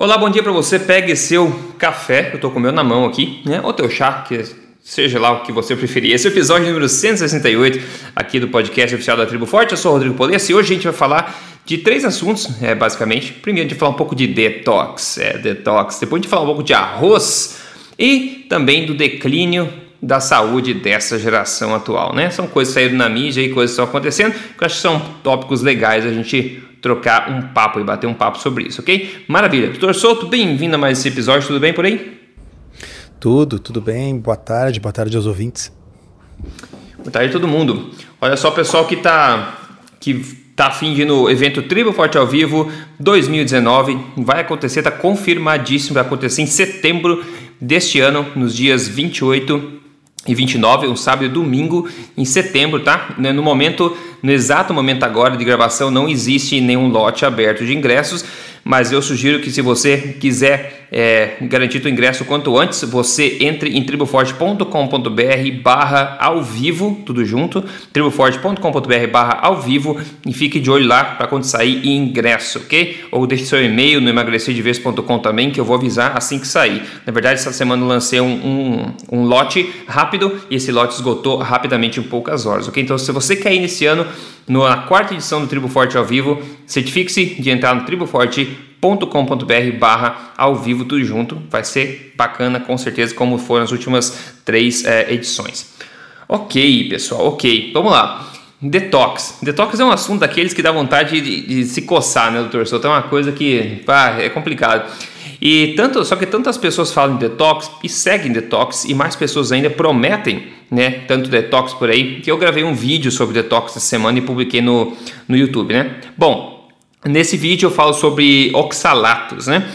Olá, bom dia para você. Pegue seu café, eu estou com o meu na mão aqui, né? Ou teu chá, que seja lá o que você preferir. Esse é o episódio número 168 aqui do podcast oficial da Tribo Forte. Eu sou o Rodrigo Polessa e hoje a gente vai falar de três assuntos, é, basicamente. Primeiro, a gente vai falar um pouco de detox, é, detox. Depois, a gente vai falar um pouco de arroz e também do declínio da saúde dessa geração atual, né? São coisas saíram na mídia e coisas que estão acontecendo, que eu acho que são tópicos legais a gente trocar um papo e bater um papo sobre isso, ok? Maravilha. Doutor Souto, bem-vindo a mais esse episódio, tudo bem por aí? Tudo, tudo bem. Boa tarde, boa tarde aos ouvintes. Boa tarde a todo mundo. Olha só, pessoal que está que tá afim de ir no evento Tribo Forte ao Vivo 2019, vai acontecer, está confirmadíssimo, vai acontecer em setembro deste ano, nos dias 28 e 29, um sábado e domingo em setembro, tá? No momento, no exato momento agora de gravação, não existe nenhum lote aberto de ingressos, mas eu sugiro que se você quiser é, garantir o ingresso quanto antes, você entre em triboforte.com.br barra ao vivo, tudo junto, triboforte.com.br barra ao vivo e fique de olho lá para quando sair ingresso, ok? Ou deixe seu e-mail no emagrecerdeves.com também, que eu vou avisar assim que sair. Na verdade, essa semana eu lancei um, um, um lote rápido e esse lote esgotou rapidamente em poucas horas, ok? Então, se você quer ir nesse ano, na quarta edição do Tribo Forte ao vivo, certifique-se de entrar no triboforte.com.br barra ao vivo tudo junto. Vai ser bacana, com certeza, como foram as últimas três é, edições. Ok, pessoal, ok. Vamos lá. Detox. Detox é um assunto daqueles que dá vontade de, de se coçar, né, doutor? Só tem uma coisa que pá, é complicado. E tanto, só que tantas pessoas falam em detox e seguem detox e mais pessoas ainda prometem, né, tanto detox por aí, que eu gravei um vídeo sobre detox essa semana e publiquei no, no YouTube, né? Bom, nesse vídeo eu falo sobre oxalatos, né?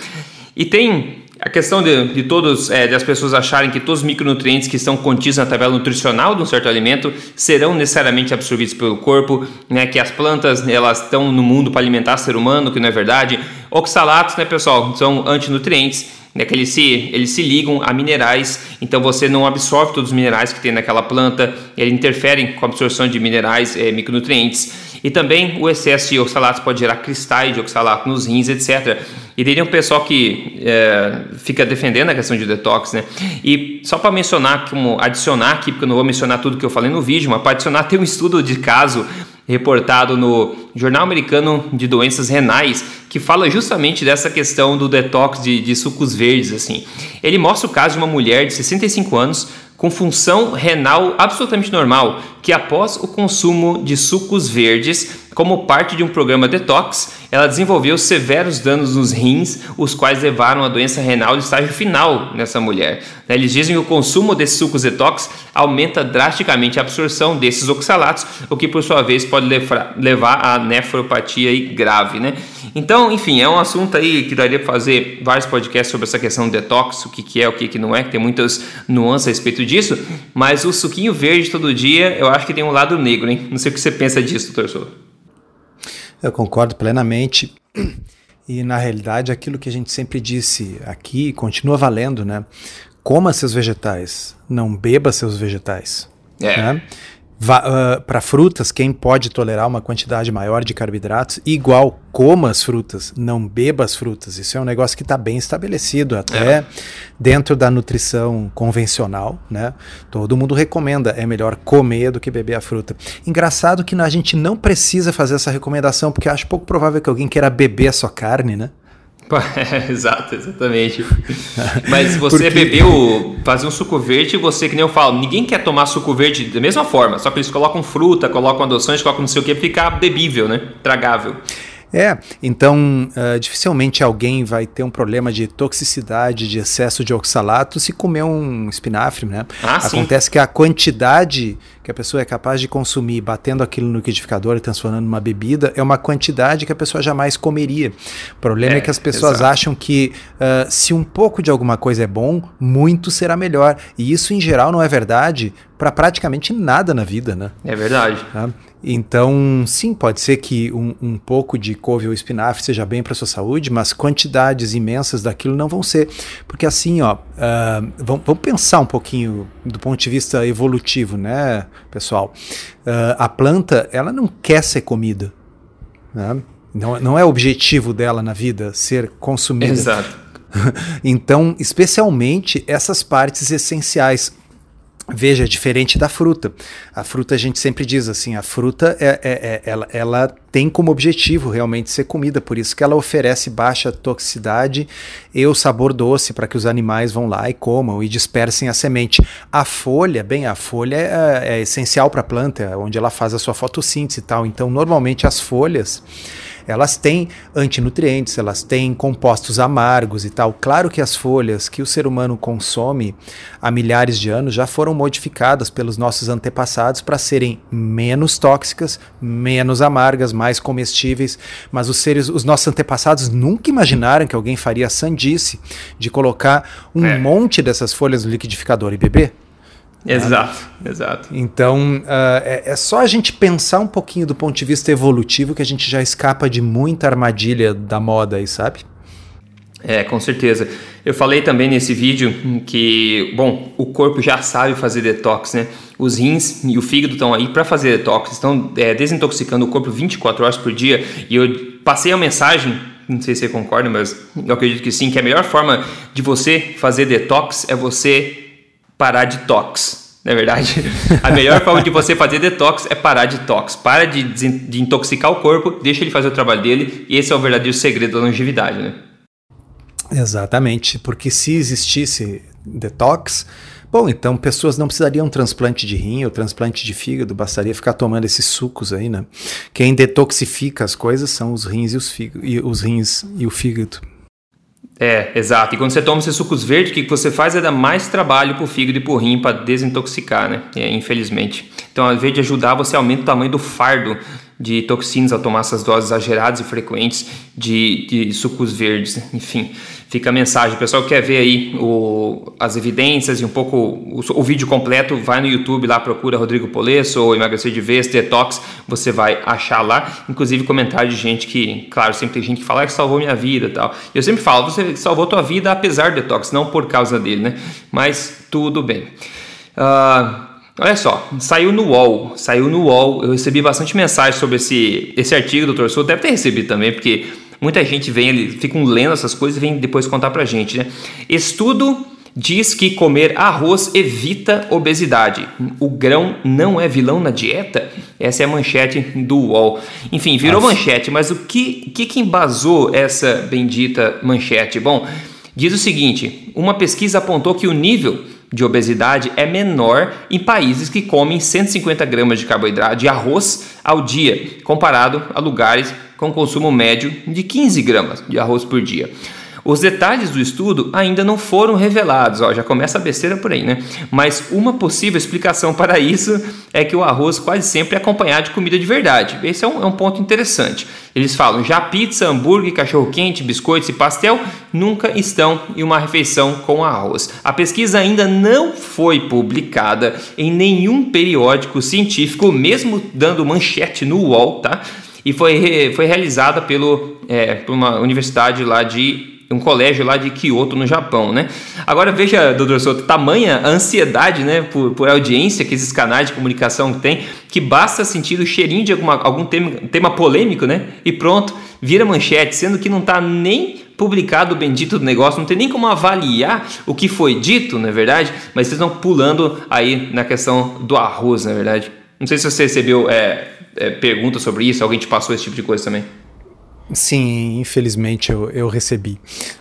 E tem a questão de, de todos, é, das pessoas acharem que todos os micronutrientes que estão contidos na tabela nutricional de um certo alimento serão necessariamente absorvidos pelo corpo, né, que as plantas elas estão no mundo para alimentar o ser humano, que não é verdade. Oxalatos, né, pessoal, são antinutrientes né, que eles se, eles se ligam a minerais, então você não absorve todos os minerais que tem naquela planta, eles interferem com a absorção de minerais, é, micronutrientes, e também o excesso de oxalatos pode gerar cristais de oxalato nos rins, etc. E teria um pessoal que é, fica defendendo a questão de detox, né? E só para mencionar, como adicionar aqui, porque eu não vou mencionar tudo que eu falei no vídeo, mas para adicionar, tem um estudo de caso reportado no Jornal Americano de Doenças Renais, que fala justamente dessa questão do detox de, de sucos verdes. Assim, ele mostra o caso de uma mulher de 65 anos com função renal absolutamente normal, que após o consumo de sucos verdes como parte de um programa detox, ela desenvolveu severos danos nos rins, os quais levaram à doença renal de estágio final nessa mulher. Né, eles dizem que o consumo desses sucos detox aumenta drasticamente a absorção desses oxalatos, o que por sua vez pode levar à nefropatia grave, né? Então, enfim, é um assunto aí que daria para fazer vários podcasts sobre essa questão do detox, o que, que é, o que, que não é, que tem muitas nuances a respeito disso, mas o suquinho verde todo dia, eu acho que tem um lado negro, hein? Não sei o que você pensa disso, doutor Souza. Eu concordo plenamente. E na realidade, aquilo que a gente sempre disse aqui continua valendo, né? Coma seus vegetais, não beba seus vegetais. É. Né? Uh, ah, para frutas, quem pode tolerar uma quantidade maior de carboidratos, igual coma as frutas, não beba as frutas. Isso é um negócio que está bem estabelecido até é. dentro da nutrição convencional, né? Todo mundo recomenda, é melhor comer do que beber a fruta. Engraçado que a gente não precisa fazer essa recomendação, porque acho pouco provável que alguém queira beber a sua carne, né? É, exato, exatamente. Mas você Porque... bebeu, fazer um suco verde, você, que nem eu falo, ninguém quer tomar suco verde da mesma forma, só que eles colocam fruta, colocam adoçantes, colocam não sei o que, ficar bebível, né? Tragável. É, então uh, dificilmente alguém vai ter um problema de toxicidade, de excesso de oxalato se comer um espinafre, né? Ah, Acontece sim. que a quantidade que a pessoa é capaz de consumir batendo aquilo no liquidificador e transformando numa bebida é uma quantidade que a pessoa jamais comeria. O problema é, é que as pessoas exato. acham que uh, se um pouco de alguma coisa é bom, muito será melhor. E isso, em geral, não é verdade para praticamente nada na vida, né? É verdade. Tá? Então, sim, pode ser que um, um pouco de couve ou espinafre seja bem para sua saúde, mas quantidades imensas daquilo não vão ser. Porque assim, ó, uh, vamos, vamos, pensar um pouquinho do ponto de vista evolutivo, né, pessoal? Uh, a planta, ela não quer ser comida. Né? Não, não é objetivo dela na vida ser consumida. Exato. então, especialmente essas partes essenciais. Veja, é diferente da fruta. A fruta a gente sempre diz assim, a fruta é, é, é, ela, ela tem como objetivo realmente ser comida, por isso que ela oferece baixa toxicidade e o sabor doce para que os animais vão lá e comam e dispersem a semente. A folha, bem, a folha é, é essencial para a planta, onde ela faz a sua fotossíntese e tal. Então, normalmente as folhas elas têm antinutrientes, elas têm compostos amargos e tal. Claro que as folhas que o ser humano consome há milhares de anos já foram modificadas pelos nossos antepassados para serem menos tóxicas, menos amargas, mais comestíveis, mas os seres, os nossos antepassados nunca imaginaram que alguém faria a sandice de colocar um é. monte dessas folhas no liquidificador e beber. Exato, né? exato. Então, uh, é, é, só a gente pensar um pouquinho do ponto de vista evolutivo que a gente já escapa de muita armadilha da moda aí, sabe? É, com certeza. Eu falei também nesse vídeo que, bom, o corpo já sabe fazer detox, né? Os rins e o fígado estão aí para fazer detox, estão é, desintoxicando o corpo 24 horas por dia. E eu passei a mensagem, não sei se você concorda, mas eu acredito que sim, que a melhor forma de você fazer detox é você parar de tox. Na é verdade, a melhor forma de você fazer detox é parar de tox. Para de, de intoxicar o corpo, deixa ele fazer o trabalho dele, e esse é o verdadeiro segredo da longevidade, né? Exatamente, porque se existisse detox, bom, então pessoas não precisariam transplante de rim ou transplante de fígado, bastaria ficar tomando esses sucos aí, né? Quem detoxifica as coisas são os rins e os, fígado, e os rins e o fígado. É, exato. E quando você toma esses sucos verdes, o que você faz é dar mais trabalho pro fígado e pro rim para desintoxicar, né? É, infelizmente. Então, ao invés de ajudar, você aumenta o tamanho do fardo de toxinas ao tomar essas doses exageradas e frequentes de, de sucos verdes. Enfim, fica a mensagem. O pessoal que quer ver aí o, as evidências e um pouco o, o, vídeo completo, vai no YouTube lá, procura Rodrigo Polesso ou Emagrecer de Vez, Detox, você vai achar lá. Inclusive comentário de gente que, claro, sempre tem gente que fala ah, que salvou minha vida e tal. Eu sempre falo, você salvou tua vida apesar do Detox, não por causa dele, né? Mas tudo bem. Uh, Olha só, saiu no UOL, saiu no UOL, eu recebi bastante mensagem sobre esse, esse artigo do Dr. Souto, deve ter recebido também, porque muita gente vem, ficam lendo essas coisas e vem depois contar pra gente, né? Estudo diz que comer arroz evita obesidade. O grão não é vilão na dieta? Essa é a manchete do UOL. Enfim, virou Nossa. manchete, mas o que, que, que embasou essa bendita manchete? Bom, diz o seguinte: uma pesquisa apontou que o nível de obesidade é menor em países que comem 150 gramas de carboidrato de arroz ao dia, comparado a lugares com consumo médio de 15 gramas de arroz por dia. Os detalhes do estudo ainda não foram revelados, ó, já começa a besteira por aí, né? Mas uma possível explicação para isso é que o arroz quase sempre é acompanhado de comida de verdade. Esse é um, é um ponto interessante. Eles falam já pizza, hambúrguer, cachorro-quente, biscoitos e pastel nunca estão em uma refeição com arroz. A pesquisa ainda não foi publicada em nenhum periódico científico, mesmo dando manchete no UOL, tá? E foi, foi realizada pelo, é, por uma universidade lá de um colégio lá de Kyoto, no Japão, né? Agora veja, doutor Souto, tamanha a ansiedade, né, por, por audiência que esses canais de comunicação têm, que basta sentir o cheirinho de alguma, algum tema, tema polêmico, né, e pronto, vira manchete, sendo que não está nem publicado o bendito do negócio, não tem nem como avaliar o que foi dito, na é verdade, mas vocês estão pulando aí na questão do arroz, na é verdade. Não sei se você recebeu é, é, sobre isso, alguém te passou esse tipo de coisa também. Sim, infelizmente eu, eu recebi.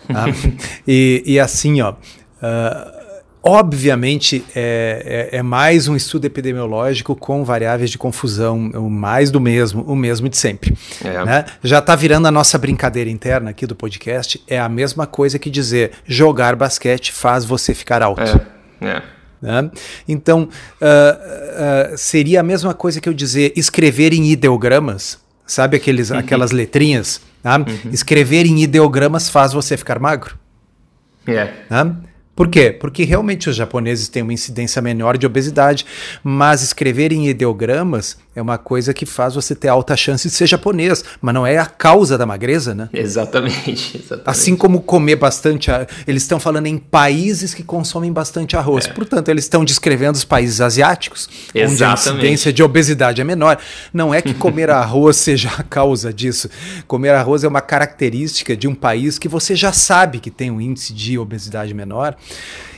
Tá? e, e, assim, ó. Uh, obviamente é, é, é, mais um estudo epidemiológico com variáveis de confusão, o mais do mesmo, o mesmo de sempre. É. Né? Já está virando a nossa brincadeira interna aqui do podcast. É a mesma coisa que dizer jogar basquete faz você ficar alto. É. é. Né? Então, uh, uh, seria a mesma coisa que eu dizer escrever em ideogramas Sabe aqueles, uhum. aquelas letrinhas? Tá? Uhum. Escrever em ideogramas faz você ficar magro. É. Tá? Por quê? Porque realmente os japoneses têm uma incidência menor de obesidade, mas escrever em ideogramas é uma coisa que faz você ter alta chance de ser japonês, mas não é a causa da magreza, né? Exatamente. exatamente. Assim como comer bastante. Eles estão falando em países que consomem bastante arroz. É. Portanto, eles estão descrevendo os países asiáticos, Exatamente. onde a incidência de obesidade é menor. Não é que comer arroz seja a causa disso. Comer arroz é uma característica de um país que você já sabe que tem um índice de obesidade menor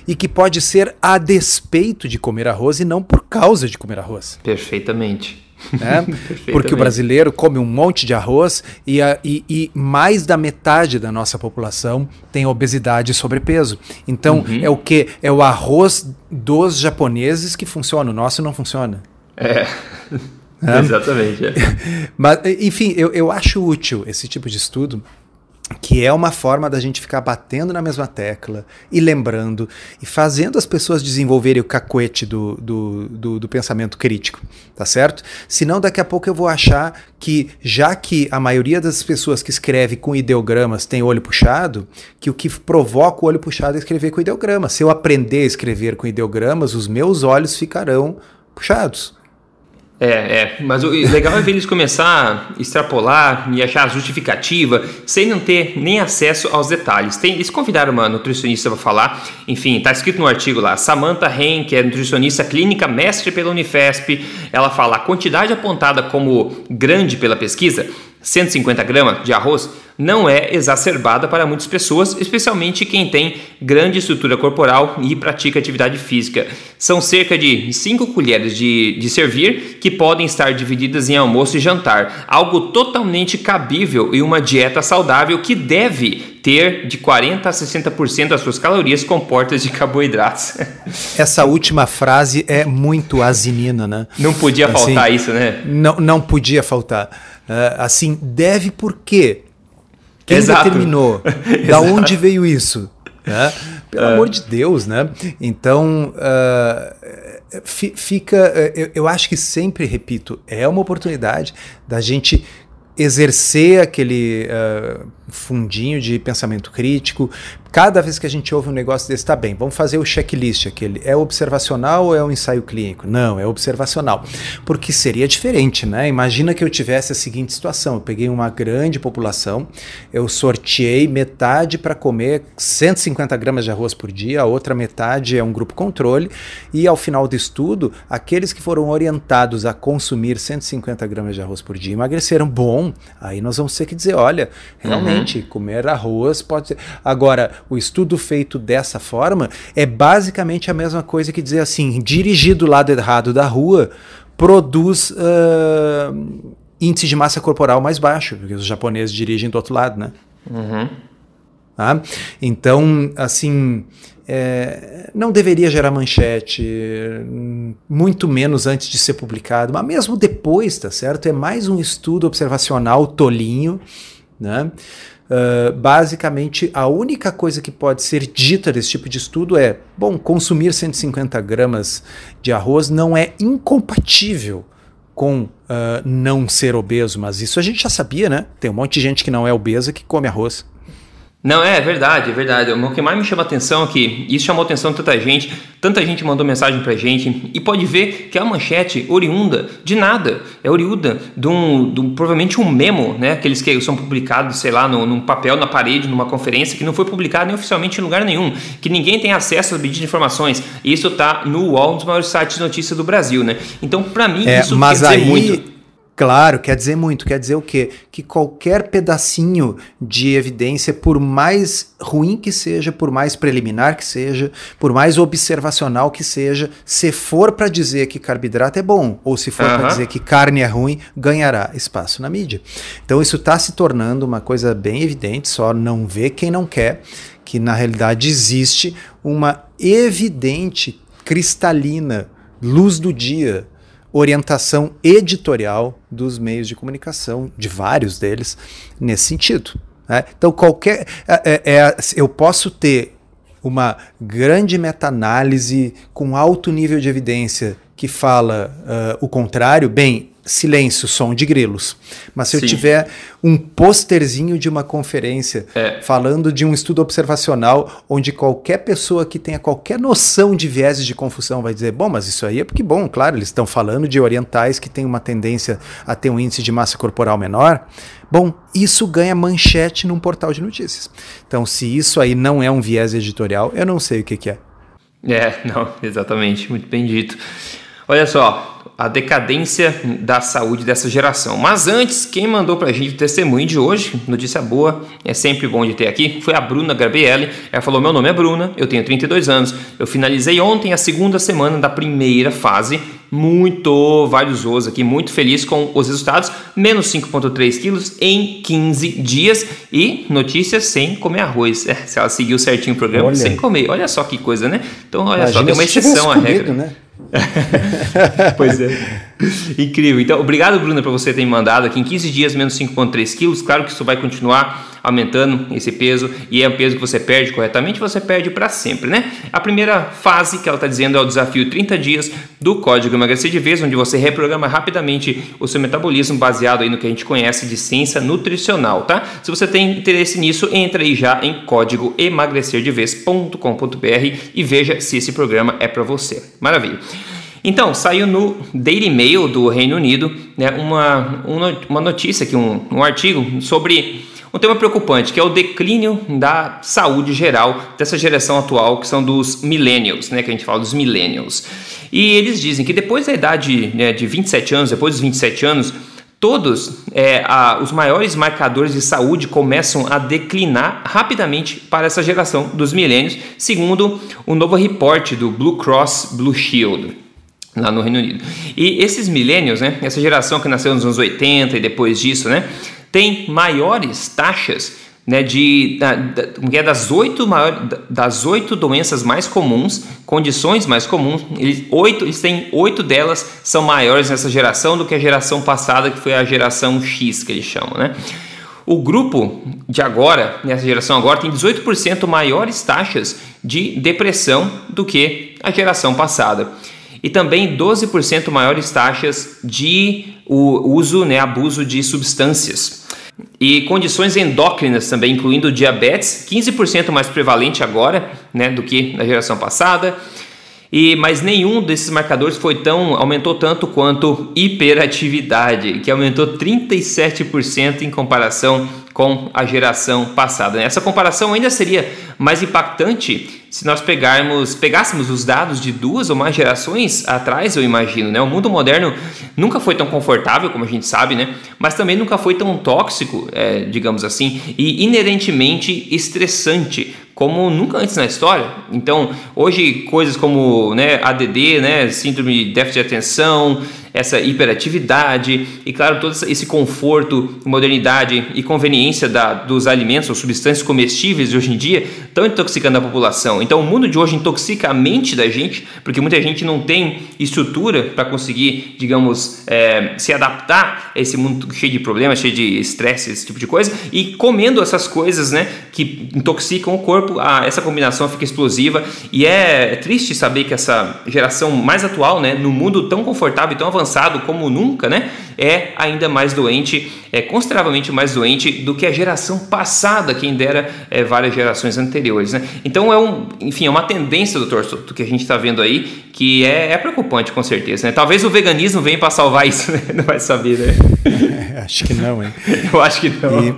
e que pode ser a despeito de comer arroz e não por causa de comer arroz. Perfeitamente. Né? Porque o brasileiro come um monte de arroz e, a, e, e, mais da metade da nossa população tem obesidade e sobrepeso. Então uhum. é o que? É o arroz dos japoneses que funciona, o nosso não funciona. É. é. Exatamente. É. Mas, enfim, eu, eu acho útil esse tipo de estudo que é uma forma da gente ficar batendo na mesma tecla e lembrando e fazendo as pessoas desenvolverem o cacuete do, do, do, do, pensamento crítico, tá certo? Senão daqui a pouco eu vou achar que, já que a maioria das pessoas que escreve com ideogramas tem olho puxado, que o que provoca o olho puxado é escrever com ideogramas. Se eu aprender a escrever com ideogramas, os meus olhos ficarão puxados. É, é, mas o legal é ver eles começar a extrapolar e achar justificativa sem não ter nem acesso aos detalhes. Tem, eles convidaram uma nutricionista para falar, enfim, está escrito no artigo lá, Samantha Ren, que é nutricionista clínica, mestre pela Unifesp, ela fala a quantidade apontada como grande pela pesquisa 150 gramas de arroz não é exacerbada para muitas pessoas, especialmente quem tem grande estrutura corporal e pratica atividade física. São cerca de 5 colheres de, de servir que podem estar divididas em almoço e jantar, algo totalmente cabível em uma dieta saudável que deve ter de 40 a 60% das suas calorias compostas de carboidratos. Essa última frase é muito asinina, né? Não podia assim, faltar isso, né? Não, não podia faltar. Uh, assim, deve por quê? Quem Exato. determinou? da onde veio isso? Né? Pelo é. amor de Deus, né? Então, uh, fica. Eu, eu acho que sempre, repito, é uma oportunidade da gente exercer aquele uh, fundinho de pensamento crítico. Cada vez que a gente ouve um negócio desse, tá bem, vamos fazer o checklist aquele. É observacional ou é um ensaio clínico? Não, é observacional. Porque seria diferente, né? Imagina que eu tivesse a seguinte situação: eu peguei uma grande população, eu sorteei metade para comer 150 gramas de arroz por dia, a outra metade é um grupo controle, e ao final do estudo, aqueles que foram orientados a consumir 150 gramas de arroz por dia emagreceram. Bom, aí nós vamos ter que dizer: olha, realmente. Uhum comer arroz pode ser. Agora, o estudo feito dessa forma é basicamente a mesma coisa que dizer assim: dirigir do lado errado da rua produz uh, índice de massa corporal mais baixo, porque os japoneses dirigem do outro lado, né? Uhum. Tá? Então, assim, é, não deveria gerar manchete, muito menos antes de ser publicado, mas mesmo depois, tá certo? É mais um estudo observacional tolinho, né? Uh, basicamente, a única coisa que pode ser dita desse tipo de estudo é: bom, consumir 150 gramas de arroz não é incompatível com uh, não ser obeso, mas isso a gente já sabia, né? Tem um monte de gente que não é obesa que come arroz. Não, é verdade, é verdade. O que mais me chama atenção é que isso chamou atenção de tanta gente, tanta gente mandou mensagem pra gente, e pode ver que é uma manchete oriunda de nada, é oriunda de um, de um provavelmente um memo, né? Aqueles que são publicados, sei lá, no, num papel na parede, numa conferência, que não foi publicado nem oficialmente em lugar nenhum, que ninguém tem acesso a pedir de informações. Isso tá no UOL, um dos maiores sites de notícias do Brasil, né? Então, para mim, é, isso mas quer dizer aí... muito. Claro, quer dizer muito. Quer dizer o quê? Que qualquer pedacinho de evidência, por mais ruim que seja, por mais preliminar que seja, por mais observacional que seja, se for para dizer que carboidrato é bom ou se for para dizer que carne é ruim, ganhará espaço na mídia. Então isso está se tornando uma coisa bem evidente, só não vê quem não quer, que na realidade existe uma evidente, cristalina, luz do dia orientação editorial dos meios de comunicação, de vários deles, nesse sentido. Né? Então, qualquer. É, é, é eu posso ter uma grande meta-análise com alto nível de evidência que fala uh, o contrário, bem, silêncio, som de grilos. Mas se Sim. eu tiver um posterzinho de uma conferência é. falando de um estudo observacional, onde qualquer pessoa que tenha qualquer noção de vieses de confusão vai dizer: bom, mas isso aí é porque, bom, claro, eles estão falando de orientais que têm uma tendência a ter um índice de massa corporal menor. Bom, isso ganha manchete num portal de notícias. Então, se isso aí não é um viés editorial, eu não sei o que, que é. É, não, exatamente, muito bem dito. Olha só, a decadência da saúde dessa geração. Mas antes, quem mandou para a gente o testemunho de hoje, notícia boa, é sempre bom de ter aqui, foi a Bruna Garbielli. Ela falou: Meu nome é Bruna, eu tenho 32 anos, eu finalizei ontem a segunda semana da primeira fase. Muito valioso aqui, muito feliz com os resultados, menos 5,3 quilos em 15 dias e notícias sem comer arroz. É, se ela seguiu certinho o programa, olha. sem comer. Olha só que coisa, né? Então, olha Imagina só, tem uma exceção à regra. Né? pois é. Incrível. Então, obrigado, Bruna, por você ter me mandado aqui em 15 dias menos 5,3 quilos. Claro que isso vai continuar aumentando esse peso e é um peso que você perde corretamente, você perde para sempre, né? A primeira fase que ela está dizendo é o desafio 30 dias do Código Emagrecer de Vez, onde você reprograma rapidamente o seu metabolismo baseado aí no que a gente conhece de ciência nutricional, tá? Se você tem interesse nisso, entre aí já em código emagrecerdevez.com.br e veja se esse programa é para você. Maravilha. Então, saiu no Daily Mail do Reino Unido né, uma, uma notícia aqui, um, um artigo sobre um tema preocupante, que é o declínio da saúde geral dessa geração atual, que são dos millennials, né, que a gente fala dos millennials. E eles dizem que depois da idade né, de 27 anos, depois dos 27 anos, todos é, a, os maiores marcadores de saúde começam a declinar rapidamente para essa geração dos milênios, segundo o um novo reporte do Blue Cross Blue Shield lá no Reino Unido. E esses millennials, né, essa geração que nasceu nos anos 80 e depois disso, né, tem maiores taxas né, de, da, da, é das oito maior, das oito doenças mais comuns, condições mais comuns, eles, oito, eles têm oito delas são maiores nessa geração do que a geração passada, que foi a geração X, que eles chamam, né? O grupo de agora, nessa geração agora, tem 18% maiores taxas de depressão do que a geração passada e também 12% maiores taxas de uso, né, abuso de substâncias. E condições endócrinas também, incluindo diabetes, 15% mais prevalente agora né, do que na geração passada. E, mas nenhum desses marcadores foi tão aumentou tanto quanto hiperatividade, que aumentou 37% em comparação com a geração passada. Essa comparação ainda seria mais impactante se nós pegarmos, pegássemos os dados de duas ou mais gerações atrás, eu imagino, né? O mundo moderno nunca foi tão confortável, como a gente sabe, né? Mas também nunca foi tão tóxico, é, digamos assim, e inerentemente estressante como nunca antes na história. Então, hoje coisas como né, ADD, né, síndrome de déficit de atenção, essa hiperatividade e, claro, todo esse conforto, modernidade e conveniência da, dos alimentos ou substâncias comestíveis de hoje em dia estão intoxicando a população. Então, o mundo de hoje intoxica a mente da gente, porque muita gente não tem estrutura para conseguir, digamos, é, se adaptar a esse mundo cheio de problemas, cheio de estresse, esse tipo de coisa, e comendo essas coisas né, que intoxicam o corpo, a, essa combinação fica explosiva. E é, triste saber que essa geração mais atual, né, no mundo tão confortável e tão avançado, avançado como nunca, né? É ainda mais doente, é consideravelmente mais doente do que a geração passada, quem dera é, várias gerações anteriores, né? Então é um, enfim, é uma tendência, doutor Soto, que a gente está vendo aí, que é, é, preocupante com certeza, né? Talvez o veganismo venha para salvar isso, né? Não vai saber, né? Acho que não, hein? Eu acho que não. E,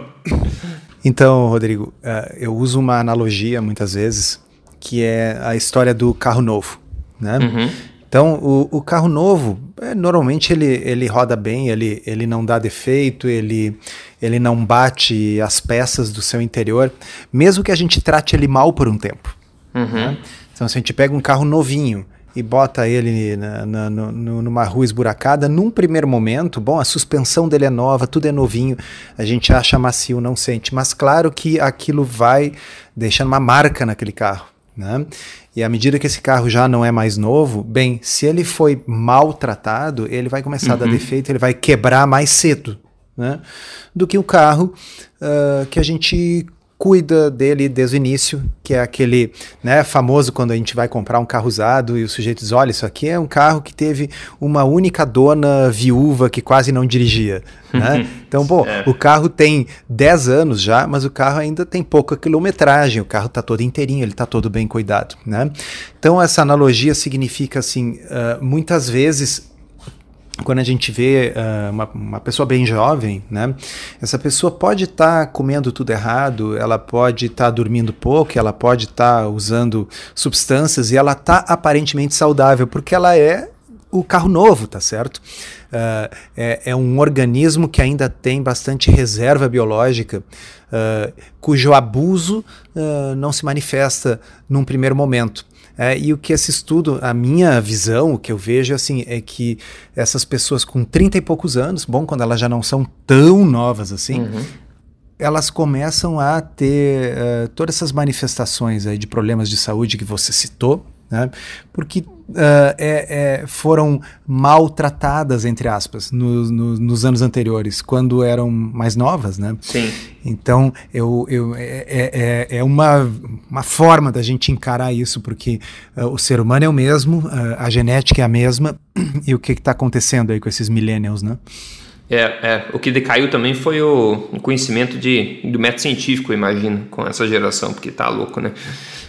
então, Rodrigo, uh, eu uso uma analogia muitas vezes que é a história do carro novo, né? Uhum. Então, o, o carro novo, é, normalmente ele, ele roda bem, ele, ele não dá defeito, ele, ele não bate as peças do seu interior, mesmo que a gente trate ele mal por um tempo. Uhum. Né? Então, se a gente pega um carro novinho e bota ele na, na, no, numa rua esburacada, num primeiro momento, bom, a suspensão dele é nova, tudo é novinho, a gente acha macio, não sente, mas claro que aquilo vai deixando uma marca naquele carro. Né? E à medida que esse carro já não é mais novo, bem, se ele foi maltratado, ele vai começar uhum. a dar uhum. defeito, ele vai quebrar mais cedo né? do que o carro uh, que a gente cuida dele desde o início, que é aquele né, famoso quando a gente vai comprar um carro usado e o sujeito diz: olha, isso aqui é um carro que teve uma única dona viúva que quase não dirigia. Né? Então, bom, é. o carro tem 10 anos já, mas o carro ainda tem pouca quilometragem, o carro está todo inteirinho, ele está todo bem cuidado. Né? Então, essa analogia significa assim: uh, muitas vezes quando a gente vê uh, uma, uma, pessoa bem jovem, né? Essa pessoa pode estar tá comendo tudo errado, ela pode estar tá dormindo pouco, ela pode estar tá usando substâncias e ela está aparentemente saudável porque ela é o carro novo, tá certo? Uh, é, é, um organismo que ainda tem bastante reserva biológica, uh, cujo abuso não se manifesta num primeiro momento. É, e o que esse estudo, a minha visão, o que eu vejo assim, é que essas pessoas com 30 e poucos anos, bom, quando elas já não são tão novas assim, uhum. elas começam a ter uh, todas essas manifestações aí de problemas de saúde que você citou, né? porque uh, é, é, foram maltratadas, entre aspas, no, no, nos anos anteriores, quando eram mais novas. Né? Sim. Então, eu, eu, é, é, é, é uma, uma forma da gente encarar isso, porque uh, o ser humano é o mesmo, uh, a genética é a mesma, e o que está acontecendo aí com esses millennials, né? É, é, o que decaiu também foi o conhecimento de, do método científico, imagino, com essa geração, porque tá louco, né?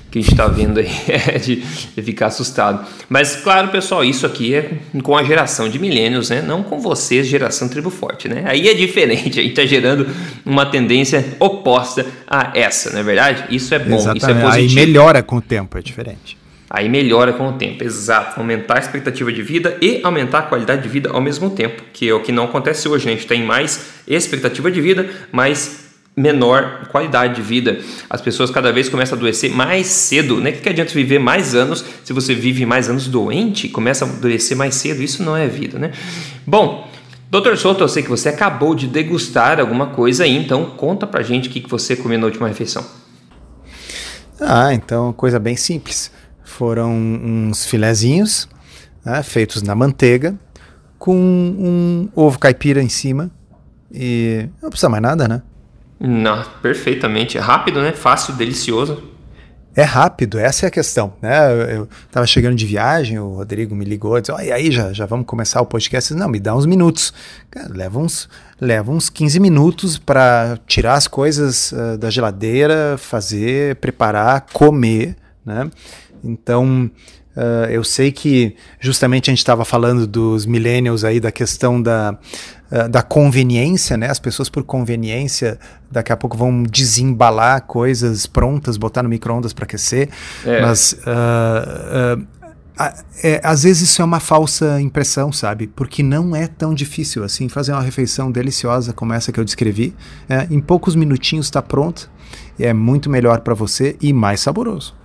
Que a gente está vendo aí é de, de, ficar assustado. Mas, claro, pessoal, isso aqui é com a geração de milênios, né? Não com vocês, geração tribo forte, né? Aí é diferente, a gente está gerando uma tendência oposta a essa, não é verdade? Isso é bom, Exatamente. isso é positivo. Aí melhora com o tempo, é diferente. Aí melhora com o tempo, exato. Aumentar a expectativa de vida e aumentar a qualidade de vida ao mesmo tempo, que é o que não acontece hoje. Né? A gente tem mais expectativa de vida, mas menor qualidade de vida. As pessoas cada vez começam a adoecer mais cedo. Né? O que adianta viver mais anos se você vive mais anos doente? Começa a adoecer mais cedo. Isso não é vida, né? Bom, Doutor Souto, eu sei que você acabou de degustar alguma coisa aí, então conta pra gente o que você comeu na última refeição. Ah, então coisa bem simples. Foram uns filezinhos né, feitos na manteiga com um ovo caipira em cima e não precisa mais nada, né? Não, perfeitamente. É rápido, né? Fácil, delicioso. É rápido, essa é a questão. Né? Eu estava chegando de viagem, o Rodrigo me ligou e disse: e aí, já, já vamos começar o podcast? Não, me dá uns minutos. Cara, leva uns, leva uns 15 minutos para tirar as coisas uh, da geladeira, fazer, preparar, comer. Né? Então, Uh, eu sei que justamente a gente estava falando dos millennials aí, da questão da, uh, da conveniência, né? As pessoas por conveniência daqui a pouco vão desembalar coisas prontas, botar no micro-ondas para aquecer. É. Mas uh, é, às vezes isso é uma falsa impressão, sabe? Porque não é tão difícil assim fazer uma refeição deliciosa como essa que eu descrevi. É, em poucos minutinhos está pronto. É muito melhor para você e mais saboroso.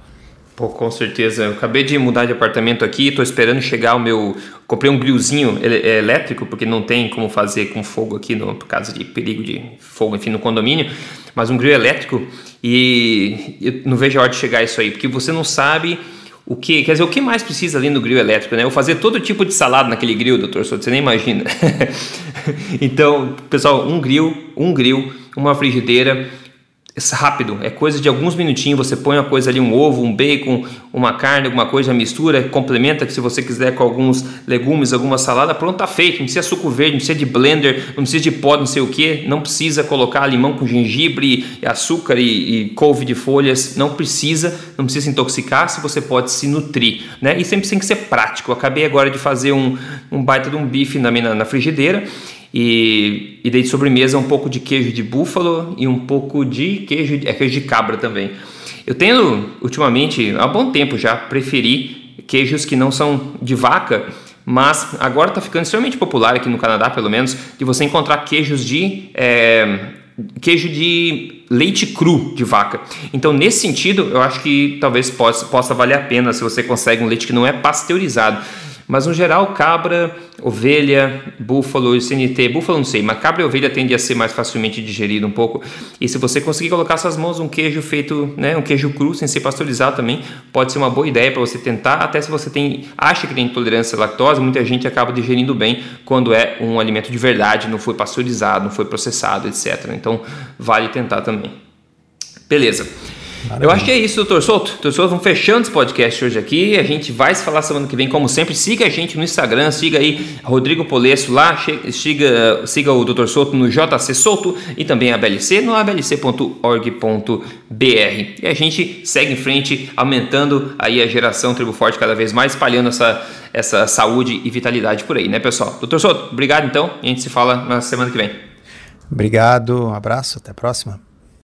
Pô, com certeza. Eu acabei de mudar de apartamento aqui, estou esperando chegar o meu. Comprei um grillzinho é, elétrico, porque não tem como fazer com fogo aqui, no, por causa de perigo de fogo, enfim, no condomínio. Mas um grill elétrico e eu não vejo a hora de chegar isso aí, porque você não sabe o que, quer dizer, o que mais precisa ali no grill elétrico, né? Eu fazer todo tipo de salada naquele grill, doutor, você nem imagina. então, pessoal, um grill, um grill, uma frigideira rápido, é coisa de alguns minutinhos, você põe uma coisa ali, um ovo, um bacon, uma carne, alguma coisa, mistura, complementa que se você quiser com alguns legumes, alguma salada, pronto, tá feito, não precisa suco verde, não precisa de blender, não precisa de pó, não sei o que, não precisa colocar limão com gengibre, açúcar e, e couve de folhas, não precisa, não precisa se intoxicar, se você pode se nutrir, né? E sempre tem que ser prático, acabei agora de fazer um, um baita de um bife na, na frigideira, e, e de sobremesa um pouco de queijo de búfalo e um pouco de queijo, é queijo de cabra também. Eu tenho ultimamente, há bom tempo já, preferi queijos que não são de vaca, mas agora está ficando extremamente popular aqui no Canadá, pelo menos, de você encontrar queijos de é, queijo de leite cru de vaca. Então, nesse sentido, eu acho que talvez possa, possa valer a pena se você consegue um leite que não é pasteurizado. Mas no geral, cabra, ovelha, búfalo e CNT, búfalo não sei, mas cabra e ovelha tende a ser mais facilmente digerido um pouco. E se você conseguir colocar suas mãos um queijo feito, né, um queijo cru sem ser pasteurizado também, pode ser uma boa ideia para você tentar, até se você tem acha que tem intolerância à lactose, muita gente acaba digerindo bem quando é um alimento de verdade, não foi pasteurizado, não foi processado, etc. Então, vale tentar também. Beleza. Maravilha. Eu acho que é isso, doutor Souto. Doutor Souto, vamos fechando esse podcast hoje aqui. A gente vai se falar semana que vem, como sempre. Siga a gente no Instagram, siga aí Rodrigo Polesso lá, siga, siga o doutor Souto no JC Souto e também a BLC no ablc.org.br. E a gente segue em frente, aumentando aí a geração Tribo Forte cada vez mais, espalhando essa, essa saúde e vitalidade por aí, né, pessoal? Doutor Souto, obrigado então. A gente se fala na semana que vem. Obrigado, um abraço, até a próxima.